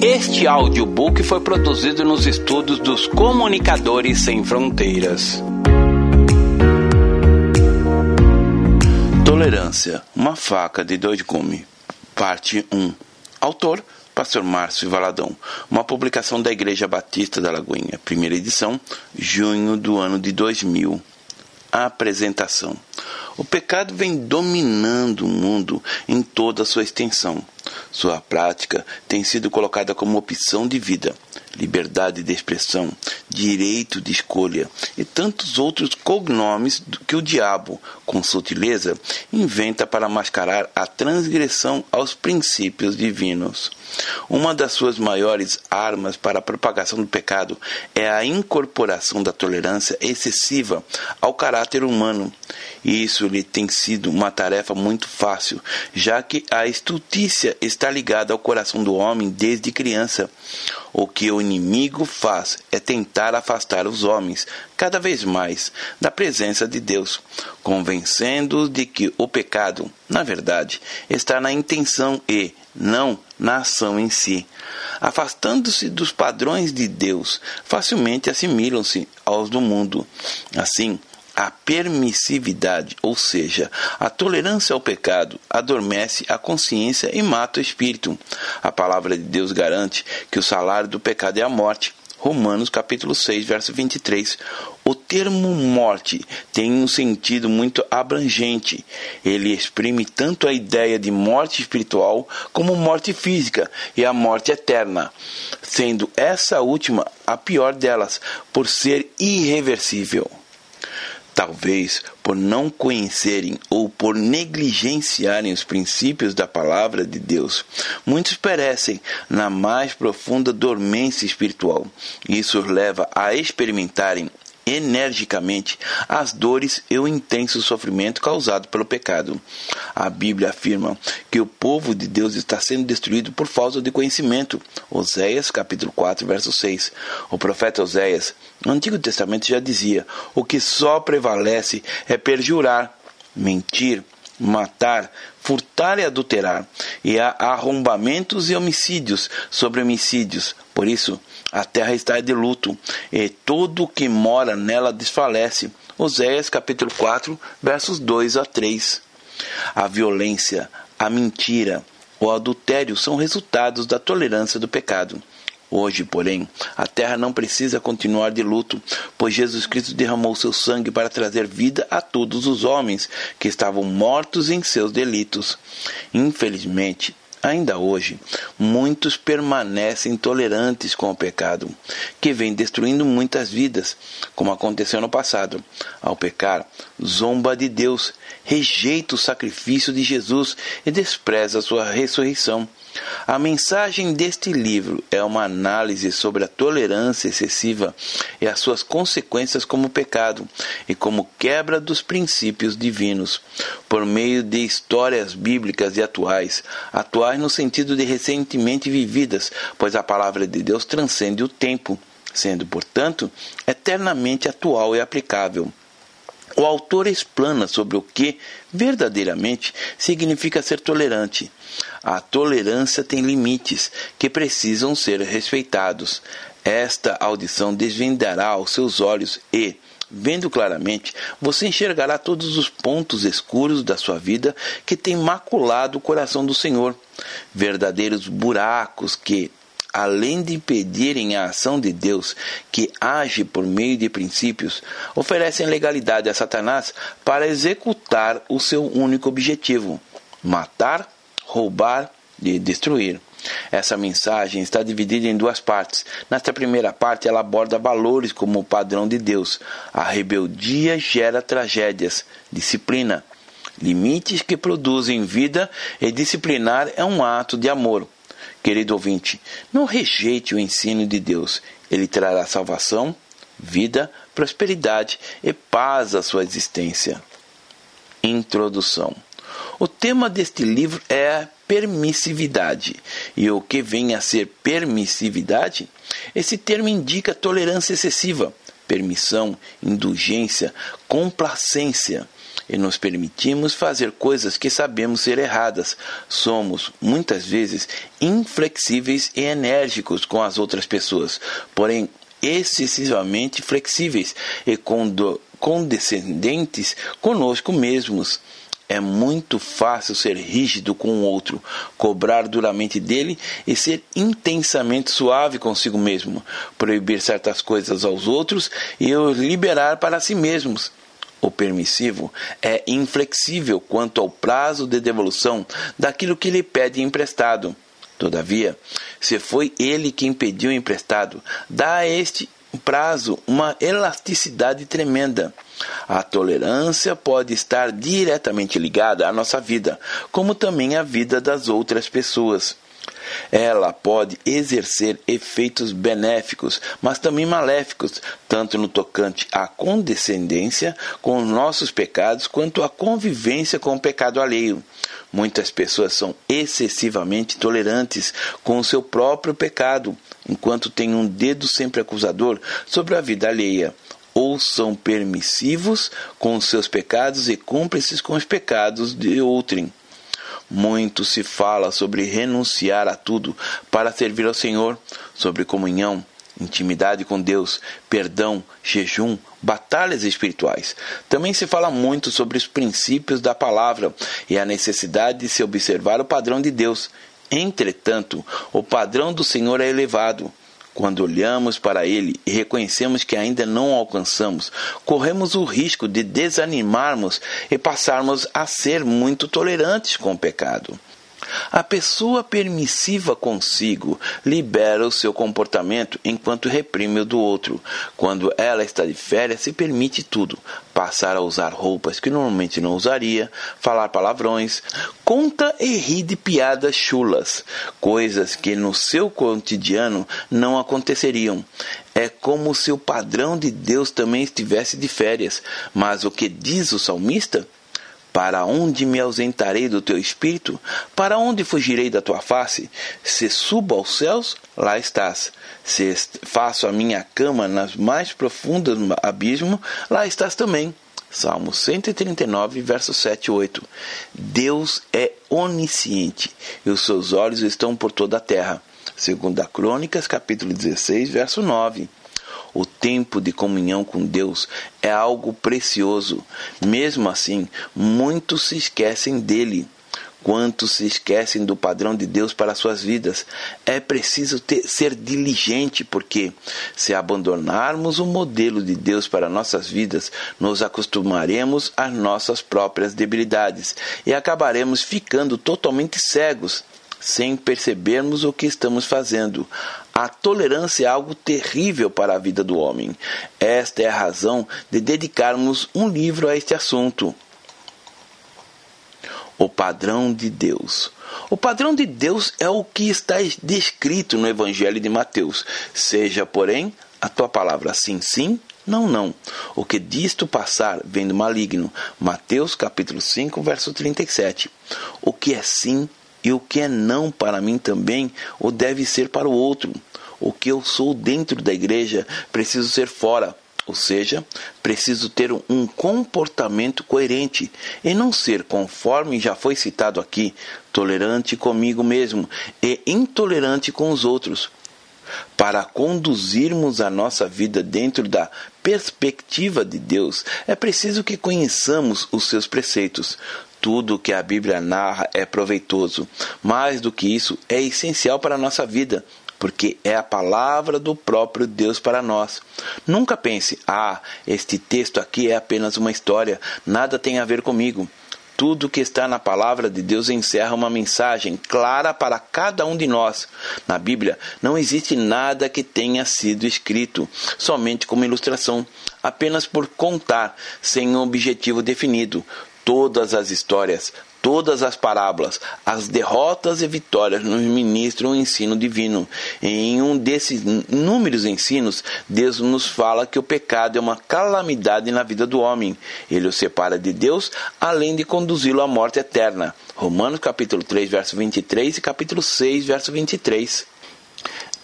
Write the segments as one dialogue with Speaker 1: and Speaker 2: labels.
Speaker 1: Este audiobook foi produzido nos estudos dos Comunicadores Sem Fronteiras.
Speaker 2: Tolerância, uma faca de dois gumes. Parte 1. Autor Pastor Márcio Valadão. Uma publicação da Igreja Batista da Lagoinha. Primeira edição, junho do ano de 2000. A apresentação. O pecado vem dominando o mundo em toda a sua extensão. Sua prática tem sido colocada como opção de vida, liberdade de expressão, direito de escolha e tantos outros cognomes que o diabo, com sutileza, inventa para mascarar a transgressão aos princípios divinos. Uma das suas maiores armas para a propagação do pecado é a incorporação da tolerância excessiva ao caráter humano. E isso lhe tem sido uma tarefa muito fácil, já que a estultícia está ligada ao coração do homem desde criança. O que o inimigo faz é tentar afastar os homens cada vez mais da presença de Deus, convencendo-os de que o pecado, na verdade, está na intenção e não na ação em si. Afastando-se dos padrões de Deus, facilmente assimilam-se aos do mundo. Assim, a permissividade, ou seja, a tolerância ao pecado, adormece a consciência e mata o espírito. A palavra de Deus garante que o salário do pecado é a morte. Romanos capítulo 6, verso 23. O termo morte tem um sentido muito abrangente. Ele exprime tanto a ideia de morte espiritual como morte física e a morte eterna, sendo essa última a pior delas, por ser irreversível. Talvez por não conhecerem ou por negligenciarem os princípios da palavra de Deus, muitos perecem na mais profunda dormência espiritual. Isso os leva a experimentarem energicamente as dores e o intenso sofrimento causado pelo pecado. A Bíblia afirma que o povo de Deus está sendo destruído por falta de conhecimento. Oséias, capítulo 4, verso 6. O profeta Oséias, no Antigo Testamento já dizia: "O que só prevalece é perjurar, mentir, matar, furtar e adulterar, e há arrombamentos e homicídios sobre homicídios. Por isso, a terra está de luto, e todo o que mora nela desfalece. Oséias capítulo 4, versos 2 a 3. A violência, a mentira, o adultério são resultados da tolerância do pecado. Hoje, porém, a terra não precisa continuar de luto, pois Jesus Cristo derramou seu sangue para trazer vida a todos os homens que estavam mortos em seus delitos. Infelizmente, Ainda hoje, muitos permanecem tolerantes com o pecado, que vem destruindo muitas vidas, como aconteceu no passado. Ao pecar, zomba de Deus, rejeita o sacrifício de Jesus e despreza a sua ressurreição. A mensagem deste livro é uma análise sobre a tolerância excessiva e as suas consequências como pecado e como quebra dos princípios divinos, por meio de histórias bíblicas e atuais, atuais no sentido de recentemente vividas, pois a palavra de Deus transcende o tempo, sendo, portanto, eternamente atual e aplicável. O autor explana sobre o que verdadeiramente significa ser tolerante. A tolerância tem limites que precisam ser respeitados. Esta audição desvendará aos seus olhos e, vendo claramente, você enxergará todos os pontos escuros da sua vida que têm maculado o coração do Senhor, verdadeiros buracos que, além de impedirem a ação de Deus, que age por meio de princípios, oferecem legalidade a Satanás para executar o seu único objetivo: matar, roubar e destruir. Essa mensagem está dividida em duas partes. Nesta primeira parte, ela aborda valores como o padrão de Deus. A rebeldia gera tragédias, disciplina, limites que produzem vida e disciplinar é um ato de amor. Querido ouvinte, não rejeite o ensino de Deus. Ele trará salvação, vida, prosperidade e paz à sua existência. Introdução. O tema deste livro é a permissividade. E o que vem a ser permissividade? Esse termo indica tolerância excessiva, permissão, indulgência, complacência. e nos permitimos fazer coisas que sabemos ser erradas. Somos, muitas vezes, inflexíveis e enérgicos com as outras pessoas, porém excessivamente flexíveis e condescendentes conosco mesmos. É muito fácil ser rígido com o outro, cobrar duramente dele e ser intensamente suave consigo mesmo, proibir certas coisas aos outros e os liberar para si mesmos. O permissivo é inflexível quanto ao prazo de devolução daquilo que lhe pede emprestado. Todavia, se foi ele quem pediu emprestado, dá a este prazo uma elasticidade tremenda. A tolerância pode estar diretamente ligada à nossa vida, como também à vida das outras pessoas. Ela pode exercer efeitos benéficos, mas também maléficos, tanto no tocante à condescendência com os nossos pecados, quanto à convivência com o pecado alheio. Muitas pessoas são excessivamente tolerantes com o seu próprio pecado, enquanto têm um dedo sempre acusador sobre a vida alheia ou são permissivos com os seus pecados e cúmplices com os pecados de outrem. Muito se fala sobre renunciar a tudo para servir ao Senhor, sobre comunhão, intimidade com Deus, perdão, jejum, batalhas espirituais. Também se fala muito sobre os princípios da palavra e a necessidade de se observar o padrão de Deus. Entretanto, o padrão do Senhor é elevado. Quando olhamos para ele e reconhecemos que ainda não alcançamos, corremos o risco de desanimarmos e passarmos a ser muito tolerantes com o pecado. A pessoa permissiva consigo libera o seu comportamento enquanto reprime o do outro. Quando ela está de férias, se permite tudo: passar a usar roupas que normalmente não usaria, falar palavrões, conta e ri de piadas chulas, coisas que no seu cotidiano não aconteceriam. É como se o padrão de Deus também estivesse de férias. Mas o que diz o salmista? Para onde me ausentarei do teu espírito? Para onde fugirei da tua face? Se subo aos céus, lá estás. Se faço a minha cama nas mais profundas abismo, lá estás também. Salmo 139, versos 7 e 8. Deus é onisciente e os seus olhos estão por toda a terra. Segundo a Crônicas, capítulo 16, verso 9. O tempo de comunhão com Deus é algo precioso. Mesmo assim, muitos se esquecem dele. Quantos se esquecem do padrão de Deus para suas vidas? É preciso ter, ser diligente, porque se abandonarmos o modelo de Deus para nossas vidas, nos acostumaremos às nossas próprias debilidades e acabaremos ficando totalmente cegos sem percebermos o que estamos fazendo. A tolerância é algo terrível para a vida do homem. Esta é a razão de dedicarmos um livro a este assunto. O padrão de Deus. O padrão de Deus é o que está descrito no Evangelho de Mateus. Seja, porém, a tua palavra sim, sim, não, não. O que disto passar vem do maligno. Mateus capítulo 5, verso 37. O que é sim e o que é não para mim também, o deve ser para o outro. O que eu sou dentro da igreja, preciso ser fora. Ou seja, preciso ter um comportamento coerente e não ser, conforme já foi citado aqui, tolerante comigo mesmo e intolerante com os outros. Para conduzirmos a nossa vida dentro da perspectiva de Deus, é preciso que conheçamos os seus preceitos. Tudo que a Bíblia narra é proveitoso. Mais do que isso, é essencial para a nossa vida, porque é a palavra do próprio Deus para nós. Nunca pense, ah, este texto aqui é apenas uma história, nada tem a ver comigo. Tudo que está na palavra de Deus encerra uma mensagem clara para cada um de nós. Na Bíblia não existe nada que tenha sido escrito somente como ilustração, apenas por contar, sem um objetivo definido todas as histórias, todas as parábolas, as derrotas e vitórias nos ministram o ensino divino. Em um desses inúmeros ensinos, Deus nos fala que o pecado é uma calamidade na vida do homem. Ele o separa de Deus, além de conduzi-lo à morte eterna. Romanos capítulo 3, verso 23 e capítulo 6, verso 23.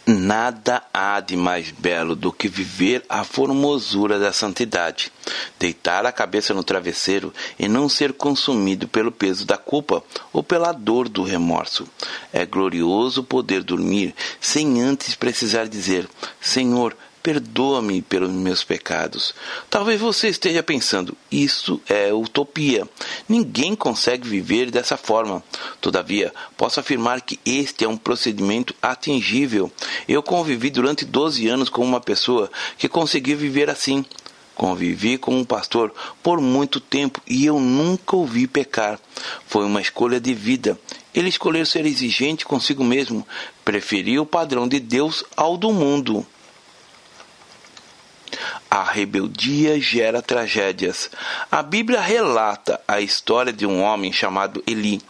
Speaker 2: Nada há de mais belo do que viver a formosura da santidade, deitar a cabeça no travesseiro e não ser consumido pelo peso da culpa ou pela dor do remorso. É glorioso poder dormir sem antes precisar dizer: Senhor, perdoa-me pelos meus pecados. Talvez você esteja pensando, isso é utopia. Ninguém consegue viver dessa forma. Todavia, posso afirmar que este é um procedimento atingível. Eu convivi durante 12 anos com uma pessoa que conseguiu viver assim. Convivi com um pastor por muito tempo e eu nunca o vi pecar. Foi uma escolha de vida. Ele escolheu ser exigente consigo mesmo, preferiu o padrão de Deus ao do mundo. A rebeldia gera tragédias. A Bíblia relata a história de um homem chamado Eli.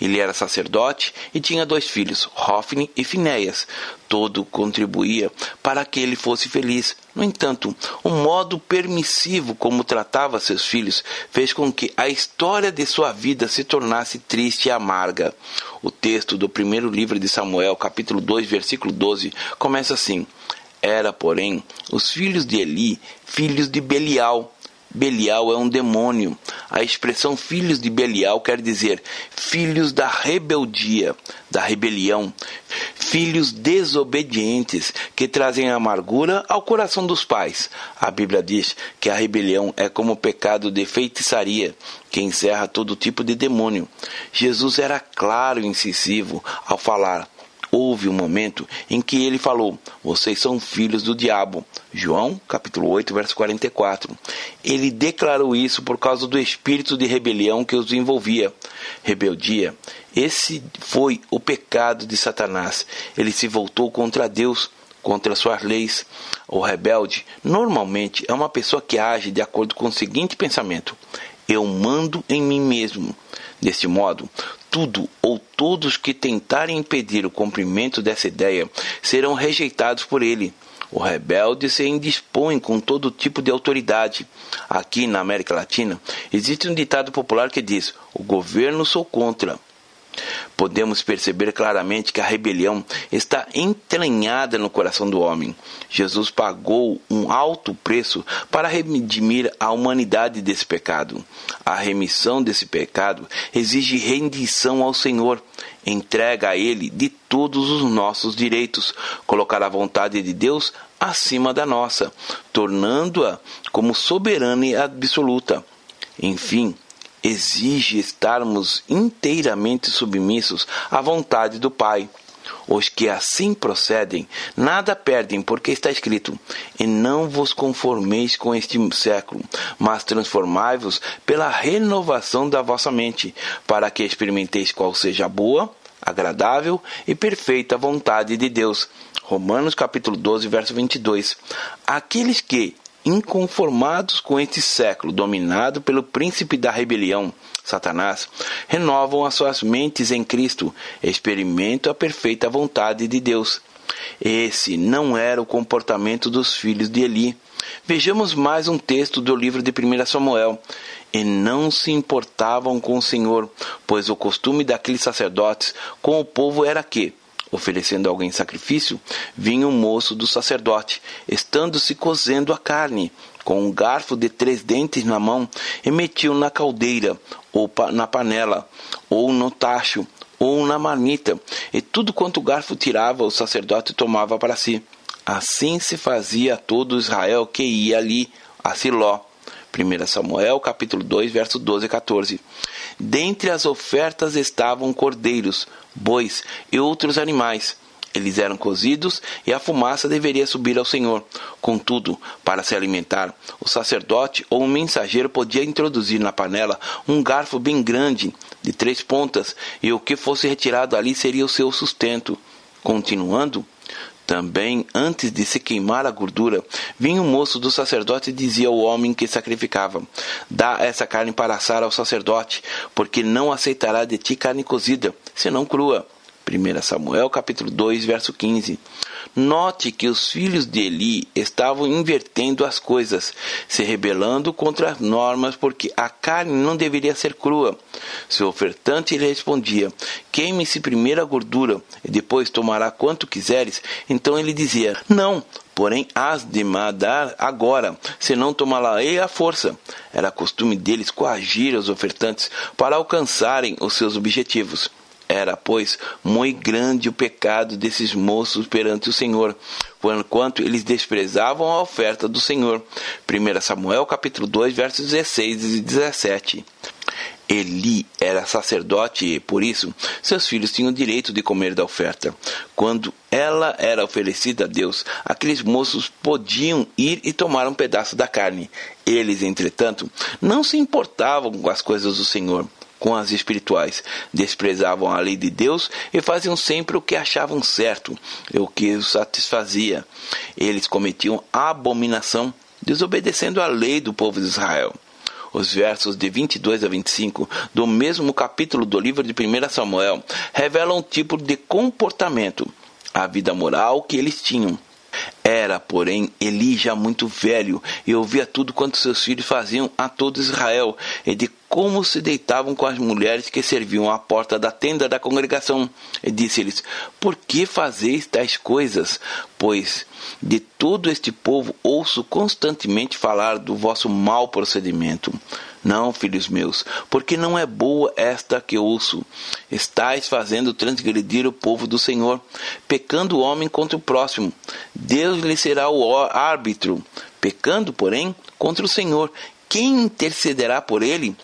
Speaker 2: Ele era sacerdote e tinha dois filhos, Hofni e Finéias. Todo contribuía para que ele fosse feliz. No entanto, o modo permissivo como tratava seus filhos fez com que a história de sua vida se tornasse triste e amarga. O texto do primeiro livro de Samuel, capítulo 2, versículo 12, começa assim: era, porém, os filhos de Eli, filhos de Belial. Belial é um demônio. A expressão filhos de Belial quer dizer filhos da rebeldia, da rebelião, filhos desobedientes que trazem amargura ao coração dos pais. A Bíblia diz que a rebelião é como o pecado de feitiçaria, que encerra todo tipo de demônio. Jesus era claro e incisivo ao falar: houve um momento em que ele falou: Vocês são filhos do diabo. João, capítulo 8, verso 44. Ele declarou isso por causa do espírito de rebelião que os envolvia. Rebeldia. Esse foi o pecado de Satanás. Ele se voltou contra Deus, contra suas leis. O rebelde normalmente é uma pessoa que age de acordo com o seguinte pensamento: Eu mando em mim mesmo. Deste modo, tudo ou todos que tentarem impedir o cumprimento dessa ideia serão rejeitados por ele. O rebelde se indispõe com todo tipo de autoridade. Aqui na América Latina, existe um ditado popular que diz: O governo sou contra. Podemos perceber claramente que a rebelião está entranhada no coração do homem. Jesus pagou um alto preço para redimir a humanidade desse pecado. A remissão desse pecado exige rendição ao Senhor, entrega a Ele de todos os nossos direitos, colocar a vontade de Deus acima da nossa, tornando-a como soberana e absoluta. Enfim, exige estarmos inteiramente submissos à vontade do Pai. Os que assim procedem nada perdem, porque está escrito: E não vos conformeis com este século, mas transformai-vos pela renovação da vossa mente, para que experimenteis qual seja a boa, agradável e perfeita vontade de Deus. Romanos capítulo 12, verso 22. Aqueles que, inconformados com este século dominado pelo príncipe da rebelião, Satanás, renovam as suas mentes em Cristo, experimentam a perfeita vontade de Deus. Esse não era o comportamento dos filhos de Eli. Vejamos mais um texto do livro de 1 Samuel. E não se importavam com o Senhor, pois o costume daqueles sacerdotes com o povo era que, oferecendo alguém sacrifício, vinha um moço do sacerdote, estando-se cozendo a carne, com um garfo de três dentes na mão, e metia-o na caldeira, ou na panela, ou no tacho, ou na marmita, e tudo quanto o garfo tirava, o sacerdote tomava para si. Assim se fazia a todo Israel que ia ali a Siló. 1 Samuel capítulo 2, verso 12 e 14. Dentre as ofertas estavam cordeiros, bois e outros animais. Eles eram cozidos e a fumaça deveria subir ao Senhor. Contudo, para se alimentar, o sacerdote ou um mensageiro podia introduzir na panela um garfo bem grande, de três pontas, e o que fosse retirado ali seria o seu sustento. Continuando, também, antes de se queimar a gordura, vinha o moço do sacerdote e dizia ao homem que sacrificava: Dá essa carne para assar ao sacerdote, porque não aceitará de ti carne cozida, senão crua. 1 Samuel capítulo 2, verso 15. Note que os filhos de Eli estavam invertendo as coisas, se rebelando contra as normas, porque a carne não deveria ser crua. Seu ofertante lhe respondia: Queime-se primeiro a gordura, e depois tomará quanto quiseres. Então ele dizia: Não, porém has de mandar agora, senão tomá-la-ei à força. Era costume deles coagir os ofertantes para alcançarem os seus objetivos. Era, pois, muito grande o pecado desses moços perante o Senhor, quanto eles desprezavam a oferta do Senhor. 1 Samuel capítulo 2, versos 16 e 17. Eli era sacerdote e, por isso, seus filhos tinham direito de comer da oferta. Quando ela era oferecida a Deus, aqueles moços podiam ir e tomar um pedaço da carne. Eles, entretanto, não se importavam com as coisas do Senhor com as espirituais. Desprezavam a lei de Deus e faziam sempre o que achavam certo o que os satisfazia. Eles cometiam abominação, desobedecendo a lei do povo de Israel. Os versos de 22 a 25 do mesmo capítulo do livro de 1 Samuel revelam um tipo de comportamento, a vida moral que eles tinham. Era, porém, Eli já muito velho e ouvia tudo quanto seus filhos faziam a todo Israel e de como se deitavam com as mulheres que serviam à porta da tenda da congregação. E disse-lhes: Por que fazeis tais coisas? Pois de todo este povo ouço constantemente falar do vosso mau procedimento. Não, filhos meus, porque não é boa esta que ouço. Estais fazendo transgredir o povo do Senhor, pecando o homem contra o próximo. Deus será o árbitro, pecando, porém, contra o Senhor. Quem intercederá por ele?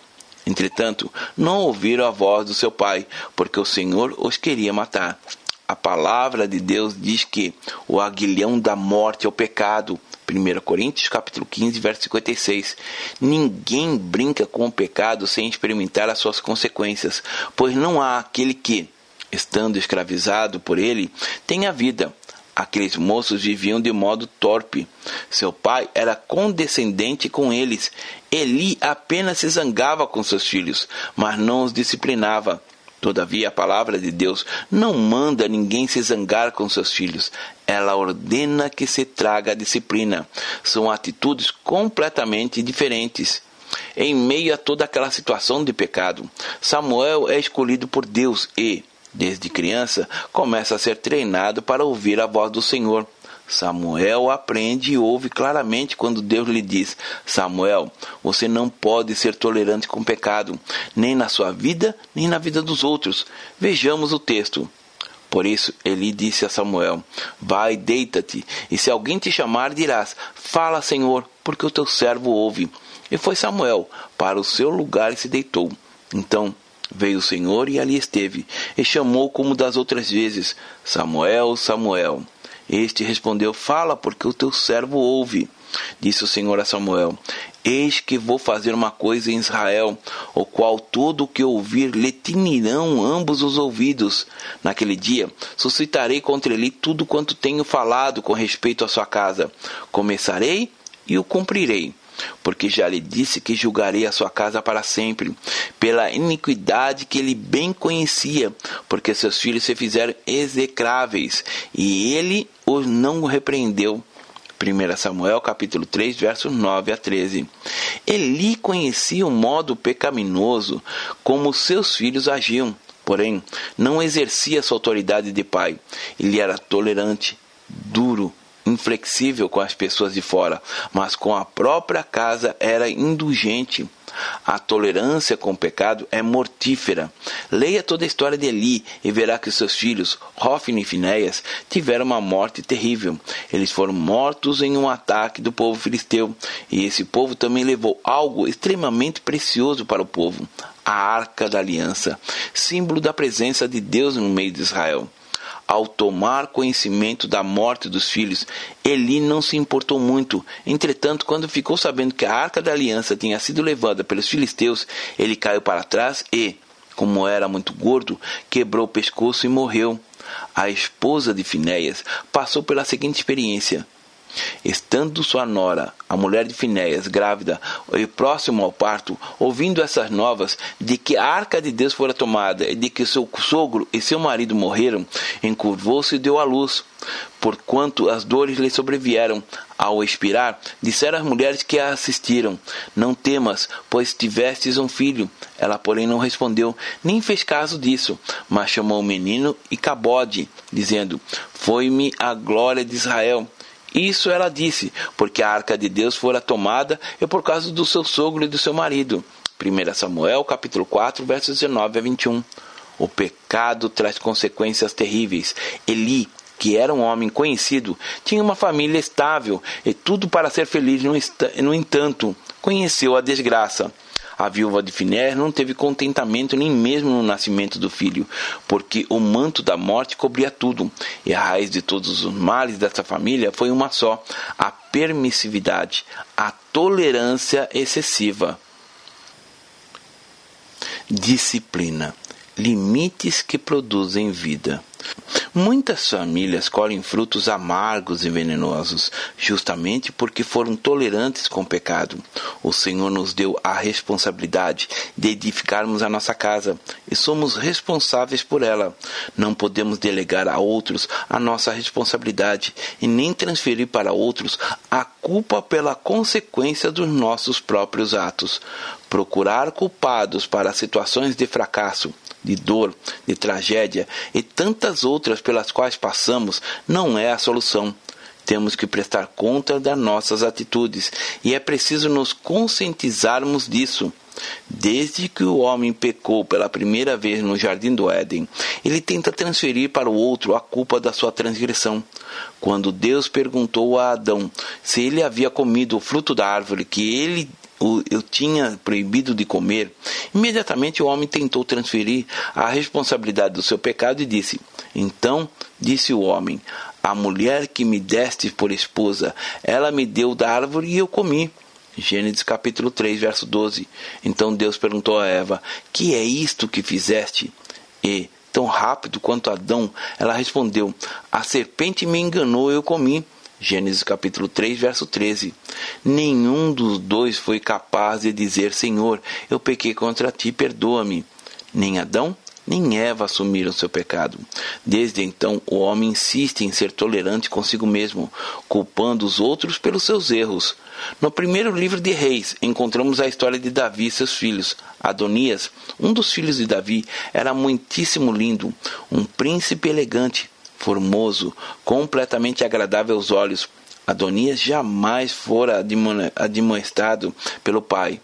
Speaker 2: Entretanto, não ouviram a voz do seu pai, porque o Senhor os queria matar. A palavra de Deus diz que o aguilhão da morte é o pecado. 1 Coríntios capítulo 15, verso 56. Ninguém brinca com o pecado sem experimentar as suas consequências, pois não há aquele que, estando escravizado por ele, tenha vida. Aqueles moços viviam de modo torpe. Seu pai era condescendente com eles. Eli apenas se zangava com seus filhos, mas não os disciplinava. Todavia, a palavra de Deus não manda ninguém se zangar com seus filhos. Ela ordena que se traga a disciplina. São atitudes completamente diferentes. Em meio a toda aquela situação de pecado, Samuel é escolhido por Deus e, desde criança, começa a ser treinado para ouvir a voz do Senhor. Samuel aprende e ouve claramente quando Deus lhe diz: Samuel, você não pode ser tolerante com pecado, nem na sua vida, nem na vida dos outros. Vejamos o texto. Por isso Eli disse a Samuel: Vai, deita-te, e se alguém te chamar, dirás: Fala, Senhor, porque o teu servo ouve. E foi Samuel para o seu lugar e se deitou. Então veio o Senhor e ali esteve, e chamou como das outras vezes: Samuel, Samuel. Este respondeu: Fala, porque o teu servo ouve. Disse o Senhor a Samuel: Eis que vou fazer uma coisa em Israel, o qual todo o que ouvir lhe tinirão ambos os ouvidos. Naquele dia suscitarei contra ele tudo quanto tenho falado com respeito à sua casa. Começarei e o cumprirei porque já lhe disse que julgarei a sua casa para sempre, pela iniquidade que ele bem conhecia, porque seus filhos se fizeram execráveis, e ele os não repreendeu. 1 Samuel capítulo 3, versos 9 a 13. Eli conhecia o modo pecaminoso como seus filhos agiam, porém não exercia sua autoridade de pai. Ele era tolerante, duro, inflexível com as pessoas de fora, mas com a própria casa era indulgente. A tolerância com o pecado é mortífera. Leia toda a história de Eli e verá que seus filhos, Hofni e Finéias, tiveram uma morte terrível. Eles foram mortos em um ataque do povo filisteu, e esse povo também levou algo extremamente precioso para o povo: a arca da aliança, símbolo da presença de Deus no meio de Israel. Ao tomar conhecimento da morte dos filhos, Eli não se importou muito. Entretanto, quando ficou sabendo que a arca da aliança tinha sido levada pelos filisteus, ele caiu para trás e, como era muito gordo, quebrou o pescoço e morreu. A esposa de Finéias passou pela seguinte experiência:
Speaker 1: Estando sua nora, a mulher de Finéias, grávida e próximo ao parto, ouvindo essas novas de que a arca de Deus fora tomada e de que seu sogro e seu marido morreram, encurvou-se e deu à luz. Porquanto as dores lhe sobrevieram ao expirar, disseram as mulheres que a assistiram: Não temas, pois tivestes um filho. Ela, porém, não respondeu, nem fez caso disso, mas chamou o menino e Cabode, dizendo: Foi-me a glória de Israel. Isso ela disse, porque a arca de Deus fora tomada e por causa do seu sogro e do seu marido. 1 Samuel, capítulo 4, versos 19 a 21. O pecado traz consequências terríveis. Eli, que era um homem conhecido, tinha uma família estável e tudo para ser feliz. No entanto, conheceu a desgraça. A viúva de Finér não teve contentamento nem mesmo no nascimento do filho, porque o manto da morte cobria tudo, e a raiz de todos os males dessa família foi uma só: a permissividade, a tolerância excessiva. Disciplina limites que produzem vida. Muitas famílias colhem frutos amargos e venenosos, justamente porque foram tolerantes com o pecado. O Senhor nos deu a responsabilidade de edificarmos a nossa casa e somos responsáveis por ela. Não podemos delegar a outros a nossa responsabilidade e nem transferir para outros a culpa pela consequência dos nossos próprios atos. Procurar culpados para situações de fracasso de dor, de tragédia e tantas outras pelas quais passamos não é a solução. Temos que prestar conta das nossas atitudes e é preciso nos conscientizarmos disso. Desde que o homem pecou pela primeira vez no jardim do Éden, ele tenta transferir para o outro a culpa da sua transgressão. Quando Deus perguntou a Adão se ele havia comido o fruto da árvore que ele eu tinha proibido de comer, imediatamente o homem tentou transferir a responsabilidade do seu pecado e disse: Então disse o homem: A mulher que me deste por esposa, ela me deu da árvore e eu comi. Gênesis capítulo 3, verso 12. Então Deus perguntou a Eva: Que é isto que fizeste? E, tão rápido quanto Adão, ela respondeu: A serpente me enganou e eu comi. Gênesis capítulo 3, verso 13. Nenhum dos dois foi capaz de dizer: Senhor, eu pequei contra ti, perdoa-me. Nem Adão, nem Eva assumiram seu pecado. Desde então, o homem insiste em ser tolerante consigo mesmo, culpando os outros pelos seus erros. No primeiro livro de Reis, encontramos a história de Davi e seus filhos. Adonias, um dos filhos de Davi, era muitíssimo lindo, um príncipe elegante formoso, completamente agradável aos olhos. Adonias jamais fora admoestado pelo pai,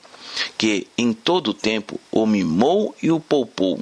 Speaker 1: que em todo o tempo o mimou e o poupou.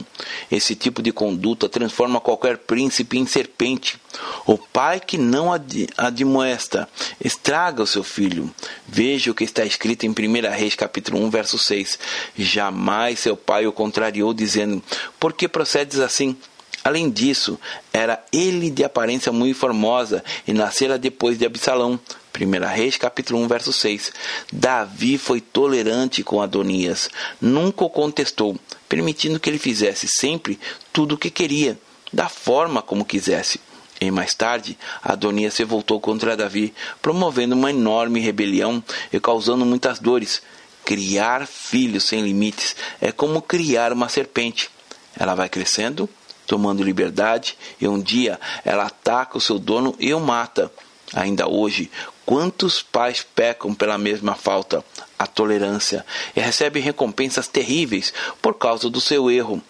Speaker 1: Esse tipo de conduta transforma qualquer príncipe em serpente. O pai que não ad admoesta estraga o seu filho. Veja o que está escrito em 1 Reis capítulo 1, verso 6. Jamais seu pai o contrariou, dizendo: Por que procedes assim? Além disso, era ele de aparência muito formosa e nascera depois de Absalão. 1 Reis, capítulo 1, verso 6. Davi foi tolerante com Adonias, nunca o contestou, permitindo que ele fizesse sempre tudo o que queria, da forma como quisesse. E mais tarde, Adonias se voltou contra Davi, promovendo uma enorme rebelião e causando muitas dores. Criar filhos sem limites é como criar uma serpente. Ela vai crescendo tomando liberdade, e um dia ela ataca o seu dono e o mata. Ainda hoje, quantos pais pecam pela mesma falta, a tolerância, e recebem recompensas terríveis por causa do seu erro.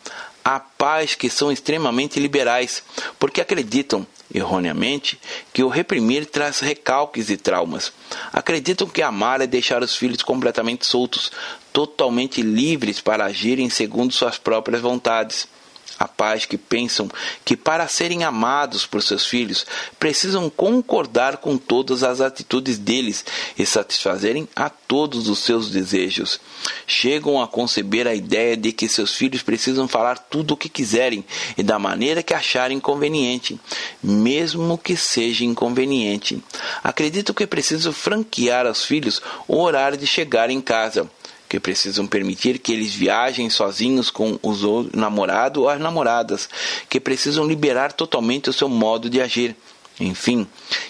Speaker 1: Há pais que são extremamente liberais, porque acreditam, erroneamente, que o reprimir traz recalques e traumas. Acreditam que amar é deixar os filhos completamente soltos, totalmente livres para agirem segundo suas próprias vontades a pais que pensam que para serem amados por seus filhos precisam concordar com todas as atitudes deles e satisfazerem a todos os seus desejos. Chegam a conceber a ideia de que seus filhos precisam falar tudo o que quiserem e da maneira que acharem conveniente, mesmo que seja inconveniente. Acredito que é preciso franquear aos filhos o horário de chegar em casa que precisam permitir que eles viajem sozinhos com os namorado ou as namoradas, que precisam liberar totalmente o seu modo de agir. Enfim,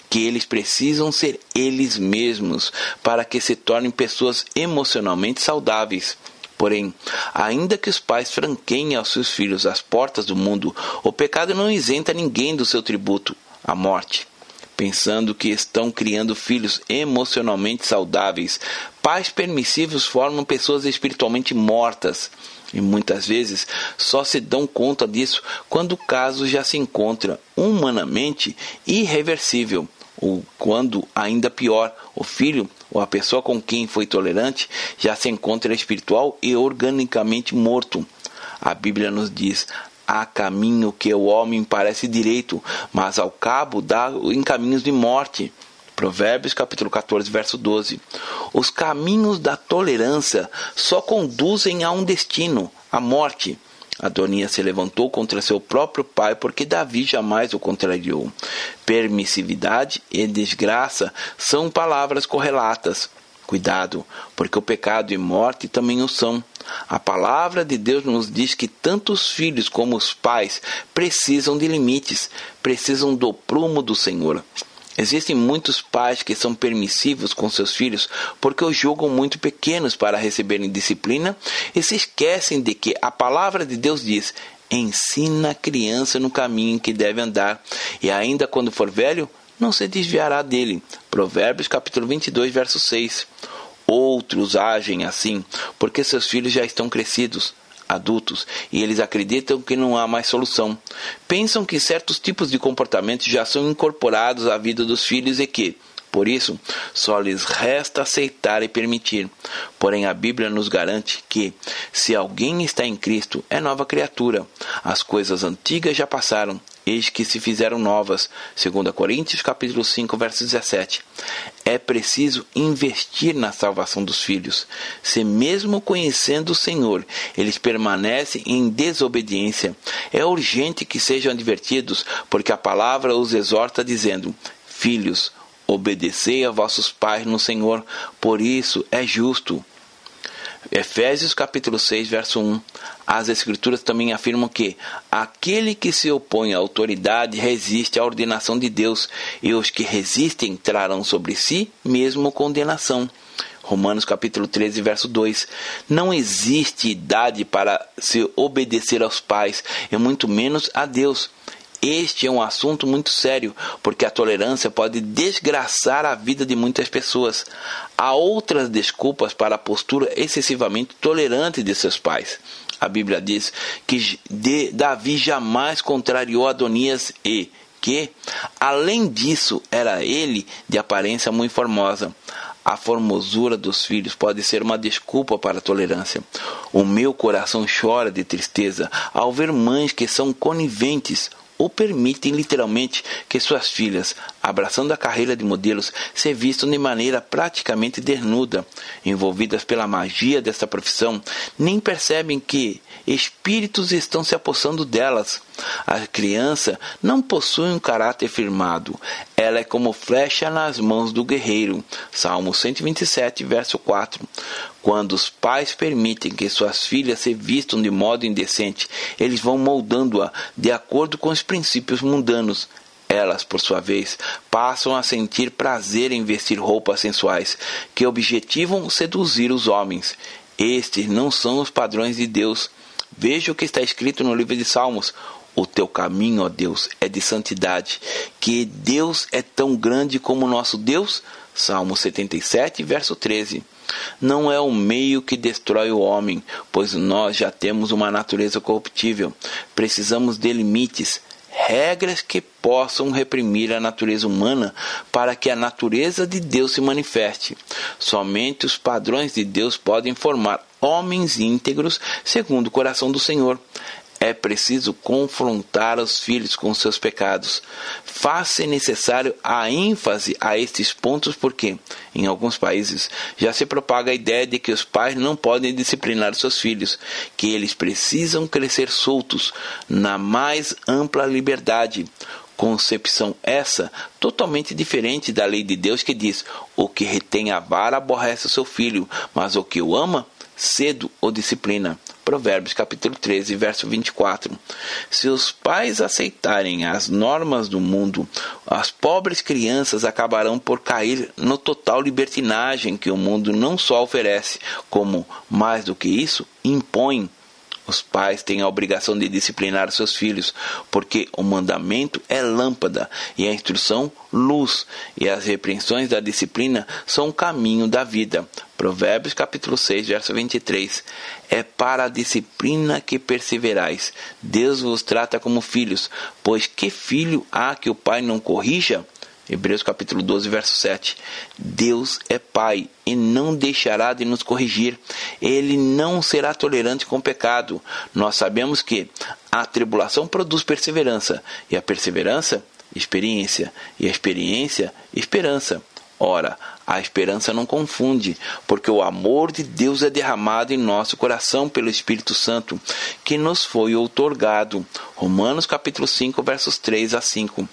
Speaker 1: que eles precisam ser eles mesmos para que se tornem pessoas emocionalmente saudáveis. Porém, ainda que os pais franqueiem aos seus filhos as portas do mundo, o pecado não isenta ninguém do seu tributo, a morte. Pensando que estão criando filhos emocionalmente saudáveis, pais permissivos formam pessoas espiritualmente mortas. E muitas vezes só se dão conta disso quando o caso já se encontra humanamente irreversível, ou quando, ainda pior, o filho ou a pessoa com quem foi tolerante já se encontra espiritual e organicamente morto. A Bíblia nos diz: há caminho que o homem parece direito, mas ao cabo dá em caminhos de morte. Provérbios capítulo 14, verso 12. Os caminhos da tolerância só conduzem a um destino, a morte. Adonias se levantou contra seu próprio pai porque Davi jamais o contrariou. Permissividade e desgraça são palavras correlatas. Cuidado, porque o pecado e morte também o são. A palavra de Deus nos diz que tanto os filhos como os pais precisam de limites, precisam do prumo do Senhor. Existem muitos pais que são permissivos com seus filhos porque os julgam muito pequenos para receberem disciplina e se esquecem de que a palavra de Deus diz: ensina a criança no caminho que deve andar, e ainda quando for velho, não se desviará dele. Provérbios capítulo 22, verso 6. Outros agem assim porque seus filhos já estão crescidos adultos e eles acreditam que não há mais solução. Pensam que certos tipos de comportamentos já são incorporados à vida dos filhos e que, por isso, só lhes resta aceitar e permitir. Porém, a Bíblia nos garante que, se alguém está em Cristo, é nova criatura. As coisas antigas já passaram, eis que se fizeram novas. 2 Coríntios capítulo 5, verso 17. É preciso investir na salvação dos filhos. Se mesmo conhecendo o Senhor, eles permanecem em desobediência, é urgente que sejam advertidos, porque a palavra os exorta dizendo: Filhos, Obedecei a vossos pais no Senhor, por isso é justo. Efésios capítulo 6, verso 1. As escrituras também afirmam que aquele que se opõe à autoridade resiste à ordenação de Deus, e os que resistem trarão sobre si mesmo condenação. Romanos capítulo 13, verso 2. Não existe idade para se obedecer aos pais, e muito menos a Deus. Este é um assunto muito sério, porque a tolerância pode desgraçar a vida de muitas pessoas. Há outras desculpas para a postura excessivamente tolerante de seus pais. A Bíblia diz que Davi jamais contrariou Adonias e que, além disso, era ele de aparência muito formosa. A formosura dos filhos pode ser uma desculpa para a tolerância. O meu coração chora de tristeza ao ver mães que são coniventes ou permitem literalmente que suas filhas, abraçando a carreira de modelos, se vistam de maneira praticamente desnuda. Envolvidas pela magia desta profissão, nem percebem que espíritos estão se apossando delas. A criança não possui um caráter firmado. Ela é como flecha nas mãos do guerreiro. Salmo 127, verso 4. Quando os pais permitem que suas filhas se vistam de modo indecente, eles vão moldando-a de acordo com os princípios mundanos. Elas, por sua vez, passam a sentir prazer em vestir roupas sensuais que objetivam seduzir os homens. Estes não são os padrões de Deus. Veja o que está escrito no livro de Salmos: o teu caminho, ó Deus, é de santidade. Que Deus é tão grande como nosso Deus? Salmo 77, verso 13. Não é o meio que destrói o homem, pois nós já temos uma natureza corruptível. Precisamos de limites, regras que possam reprimir a natureza humana para que a natureza de Deus se manifeste. Somente os padrões de Deus podem formar homens íntegros segundo o coração do Senhor. É preciso confrontar os filhos com seus pecados. Faz-se necessário a ênfase a estes pontos porque, em alguns países, já se propaga a ideia de que os pais não podem disciplinar seus filhos, que eles precisam crescer soltos, na mais ampla liberdade. Concepção essa totalmente diferente da lei de Deus que diz: o que retém a vara aborrece o seu filho, mas o que o ama, cedo o disciplina. Provérbios capítulo 13, verso 24. Se os pais aceitarem as normas do mundo, as pobres crianças acabarão por cair no total libertinagem que o mundo não só oferece, como, mais do que isso, impõe os pais têm a obrigação de disciplinar seus filhos, porque o mandamento é lâmpada e a instrução luz, e as repreensões da disciplina são o caminho da vida. Provérbios capítulo 6, verso 23. É para a disciplina que perseverais. Deus vos trata como filhos, pois que filho há que o pai não corrija? Hebreus capítulo 12, verso 7. Deus é Pai e não deixará de nos corrigir. Ele não será tolerante com o pecado. Nós sabemos que a tribulação produz perseverança, e a perseverança, experiência, e a experiência, esperança. Ora, a esperança não confunde, porque o amor de Deus é derramado em nosso coração pelo Espírito Santo, que nos foi outorgado. Romanos capítulo 5, versos 3 a 5.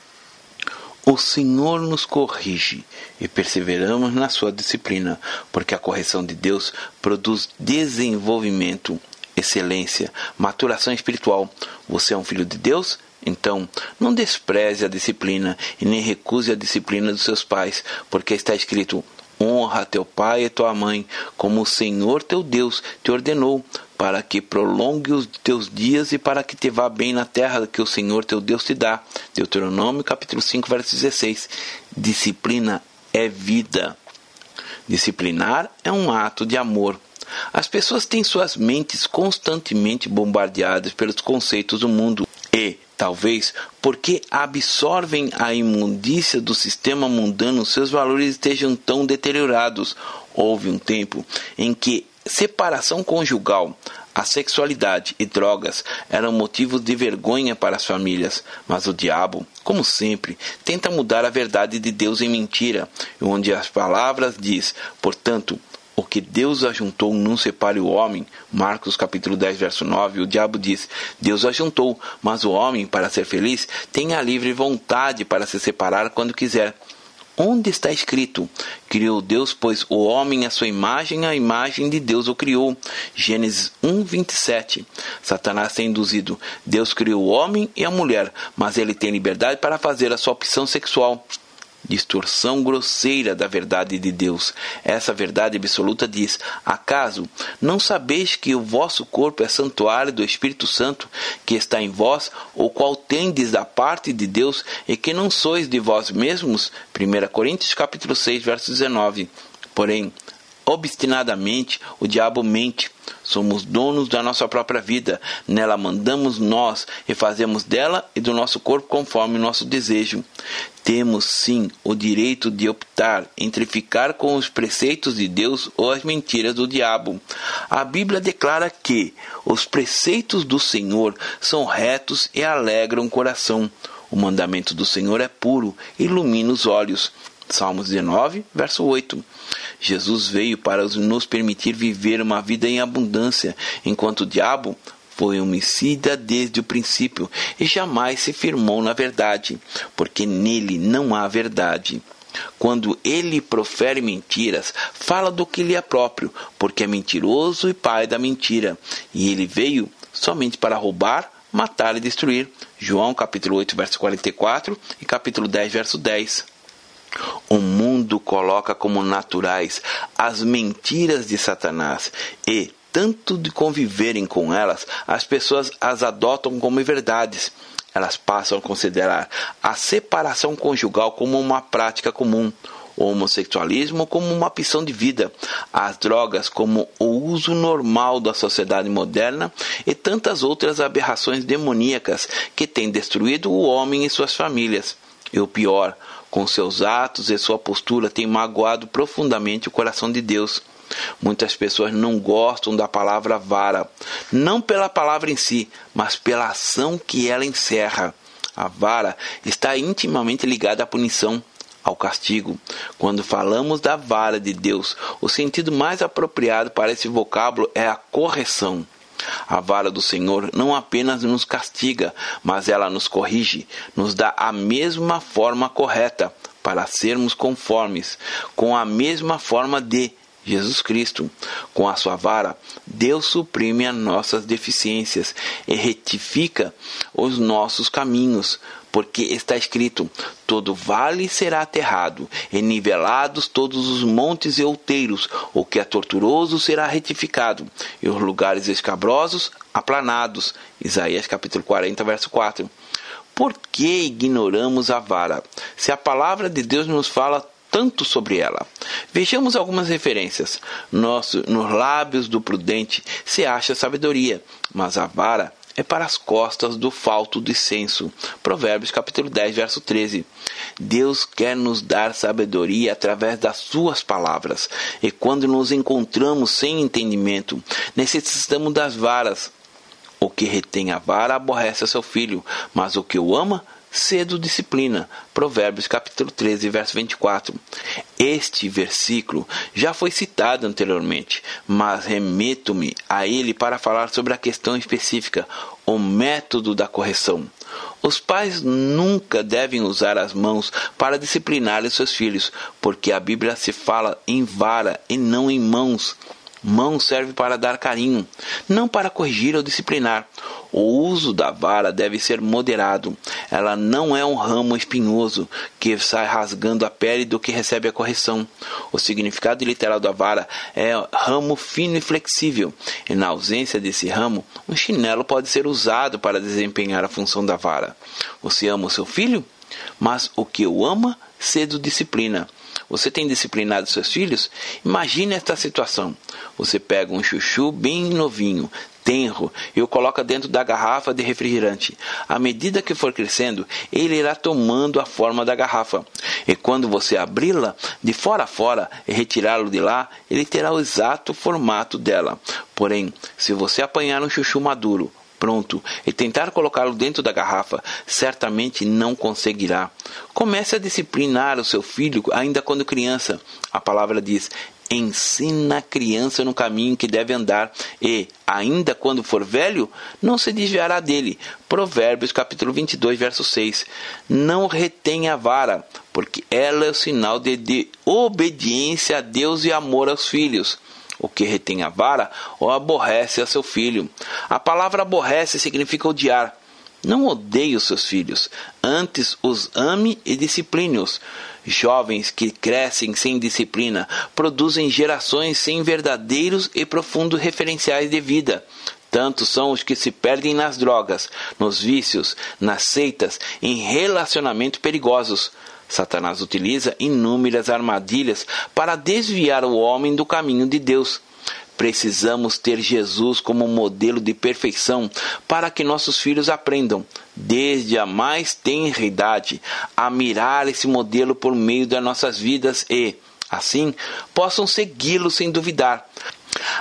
Speaker 1: O Senhor nos corrige e perseveramos na sua disciplina, porque a correção de Deus produz desenvolvimento, excelência, maturação espiritual. Você é um filho de Deus? Então, não despreze a disciplina e nem recuse a disciplina dos seus pais, porque está escrito: honra teu pai e tua mãe, como o Senhor teu Deus te ordenou, para que prolongue os teus dias e para que te vá bem na terra que o Senhor teu Deus te dá. Deuteronômio capítulo 5, verso 16. Disciplina é vida. Disciplinar é um ato de amor. As pessoas têm suas mentes constantemente bombardeadas pelos conceitos do mundo e, talvez, porque absorvem a imundícia do sistema mundano, seus valores estejam tão deteriorados. Houve um tempo em que separação conjugal, a sexualidade e drogas eram motivos de vergonha para as famílias, mas o diabo, como sempre, tenta mudar a verdade de Deus em mentira, onde as palavras diz, portanto, o que Deus ajuntou não separe o homem. Marcos capítulo 10, verso 9, o diabo diz: Deus ajuntou, mas o homem, para ser feliz, tem a livre vontade para se separar quando quiser. Onde está escrito? Criou Deus, pois o homem a sua imagem, a imagem de Deus o criou. Gênesis 1, 27. Satanás tem induzido. Deus criou o homem e a mulher, mas ele tem liberdade para fazer a sua opção sexual distorção grosseira da verdade de Deus. Essa verdade absoluta diz: Acaso não sabeis que o vosso corpo é santuário do Espírito Santo que está em vós, o qual tendes da parte de Deus e que não sois de vós mesmos? 1 Coríntios capítulo 6, verso 19. Porém, obstinadamente o diabo mente. Somos donos da nossa própria vida, nela mandamos nós e fazemos dela e do nosso corpo conforme o nosso desejo. Temos sim o direito de optar entre ficar com os preceitos de Deus ou as mentiras do diabo. A Bíblia declara que os preceitos do Senhor são retos e alegram o coração. O mandamento do Senhor é puro, ilumina os olhos. Salmos 19, verso 8. Jesus veio para nos permitir viver uma vida em abundância, enquanto o diabo foi homicida desde o princípio e jamais se firmou na verdade, porque nele não há verdade. Quando ele profere mentiras, fala do que lhe é próprio, porque é mentiroso e pai da mentira, e ele veio somente para roubar, matar e destruir. João capítulo 8, verso 44 e capítulo 10, verso 10. O mundo coloca como naturais as mentiras de Satanás e, tanto de conviverem com elas, as pessoas as adotam como verdades. Elas passam a considerar a separação conjugal como uma prática comum, o homossexualismo como uma opção de vida, as drogas como o uso normal da sociedade moderna e tantas outras aberrações demoníacas que têm destruído o homem e suas famílias. E o pior, com seus atos e sua postura, tem magoado profundamente o coração de Deus. Muitas pessoas não gostam da palavra vara, não pela palavra em si, mas pela ação que ela encerra. A vara está intimamente ligada à punição, ao castigo. Quando falamos da vara de Deus, o sentido mais apropriado para esse vocábulo é a correção. A vara do Senhor não apenas nos castiga, mas ela nos corrige, nos dá a mesma forma correta para sermos conformes, com a mesma forma de Jesus Cristo. Com a sua vara, Deus suprime as nossas deficiências e retifica os nossos caminhos, porque está escrito: todo vale será aterrado, e nivelados todos os montes e outeiros, o que é torturoso será retificado, e os lugares escabrosos aplanados. Isaías capítulo 40, verso 4. Por que ignoramos a vara? Se a palavra de Deus nos fala tanto sobre ela. Vejamos algumas referências. Nosso, nos lábios do prudente se acha sabedoria, mas a vara é para as costas do falto de senso. Provérbios capítulo 10, verso 13. Deus quer nos dar sabedoria através das suas palavras. E quando nos encontramos sem entendimento, necessitamos das varas. O que retém a vara aborrece a seu filho, mas o que o ama cedo disciplina. Provérbios capítulo 13, verso 24. Este versículo já foi citado anteriormente, mas remeto-me a ele para falar sobre a questão específica, o método da correção. Os pais nunca devem usar as mãos para disciplinar os seus filhos, porque a Bíblia se fala em vara e não em mãos. Mão serve para dar carinho, não para corrigir ou disciplinar. O uso da vara deve ser moderado. Ela não é um ramo espinhoso que sai rasgando a pele do que recebe a correção. O significado literal da vara é ramo fino e flexível. E na ausência desse ramo, um chinelo pode ser usado para desempenhar a função da vara. Você ama o seu filho? Mas o que o ama, cedo disciplina. Você tem disciplinado seus filhos? Imagine esta situação. Você pega um chuchu bem novinho, tenro, e o coloca dentro da garrafa de refrigerante. À medida que for crescendo, ele irá tomando a forma da garrafa. E quando você abri-la de fora a fora e retirá-lo de lá, ele terá o exato formato dela. Porém, se você apanhar um chuchu maduro, pronto e tentar colocá-lo dentro da garrafa, certamente não conseguirá. Comece a disciplinar o seu filho ainda quando criança. A palavra diz: ensina a criança no caminho que deve andar e, ainda quando for velho, não se desviará dele. Provérbios capítulo 22, verso 6. Não retenha a vara, porque ela é o sinal de, de obediência a Deus e amor aos filhos. O que retém a vara ou aborrece a seu filho. A palavra aborrece significa odiar. Não odeie os seus filhos, antes os ame e discipline-os. Jovens que crescem sem disciplina produzem gerações sem verdadeiros e profundos referenciais de vida. Tanto são os que se perdem nas drogas, nos vícios, nas seitas, em relacionamentos perigosos. Satanás utiliza inúmeras armadilhas para desviar o homem do caminho de Deus. Precisamos ter Jesus como modelo de perfeição para que nossos filhos aprendam, desde a mais tenra idade, a mirar esse modelo por meio das nossas vidas e, assim, possam segui-lo sem duvidar.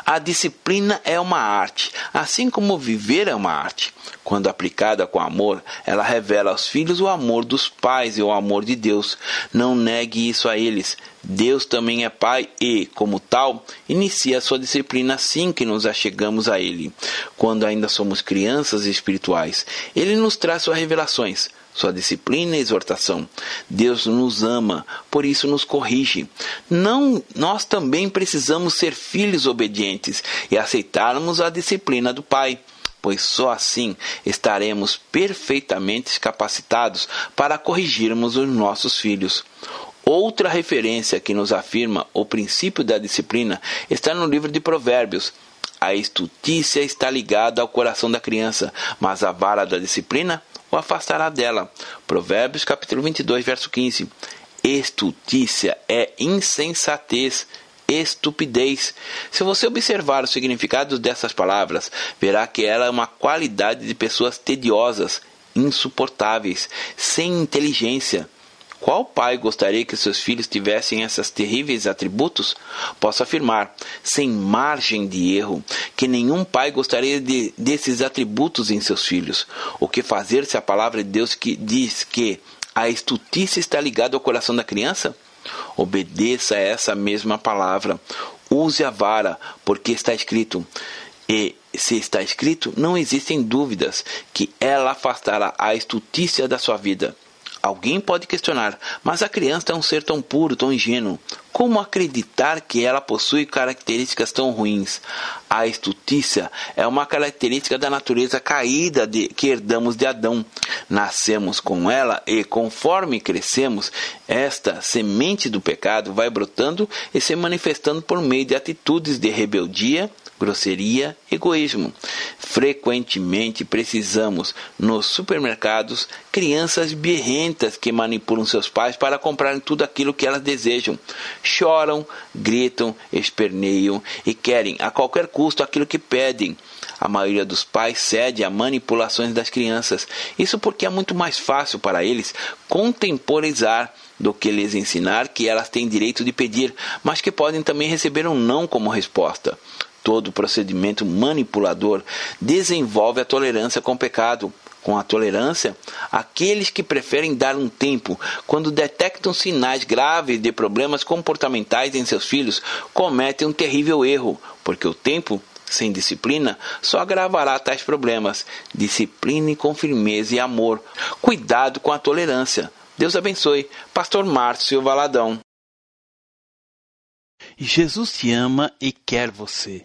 Speaker 1: A disciplina é uma arte, assim como viver é uma arte. Quando aplicada com amor, ela revela aos filhos o amor dos pais e o amor de Deus. Não negue isso a eles. Deus também é Pai e, como tal, inicia a sua disciplina assim que nos achegamos a Ele. Quando ainda somos crianças espirituais, Ele nos traz suas revelações sua disciplina e exortação. Deus nos ama, por isso nos corrige. Não, nós também precisamos ser filhos obedientes e aceitarmos a disciplina do Pai pois só assim estaremos perfeitamente capacitados para corrigirmos os nossos filhos. Outra referência que nos afirma o princípio da disciplina está no livro de Provérbios. A estutícia está ligada ao coração da criança, mas a vara da disciplina o afastará dela. Provérbios capítulo 22, verso 15. Estutícia é insensatez, estupidez. Se você observar o significado dessas palavras, verá que ela é uma qualidade de pessoas tediosas, insuportáveis, sem inteligência. Qual pai gostaria que seus filhos tivessem esses terríveis atributos? Posso afirmar, sem margem de erro, que nenhum pai gostaria de, desses atributos em seus filhos. O que fazer se a palavra de Deus que diz que a estutícia está ligada ao coração da criança? Obedeça a essa mesma palavra. Use a vara, porque está escrito. E se está escrito, não existem dúvidas que ela afastará a estutícia da sua vida. Alguém pode questionar, mas a criança é um ser tão puro, tão ingênuo. Como acreditar que ela possui características tão ruins? A estultícia é uma característica da natureza caída de, que herdamos de Adão. Nascemos com ela e, conforme crescemos, esta semente do pecado vai brotando e se manifestando por meio de atitudes de rebeldia, grosseria, egoísmo. Frequentemente precisamos, nos supermercados, crianças birrentas que manipulam seus pais para comprarem tudo aquilo que elas desejam. Choram, gritam, esperneiam e querem a qualquer custo aquilo que pedem. A maioria dos pais cede a manipulações das crianças. Isso porque é muito mais fácil para eles contemporizar do que lhes ensinar que elas têm direito de pedir, mas que podem também receber um não como resposta. Todo procedimento manipulador desenvolve a tolerância com o pecado. Com a tolerância, aqueles que preferem dar um tempo quando detectam sinais graves de problemas comportamentais em seus filhos cometem um terrível erro, porque o tempo sem disciplina só agravará tais problemas. Discipline com firmeza e amor. Cuidado com a tolerância. Deus abençoe. Pastor Márcio Valadão.
Speaker 2: Jesus te ama e quer você.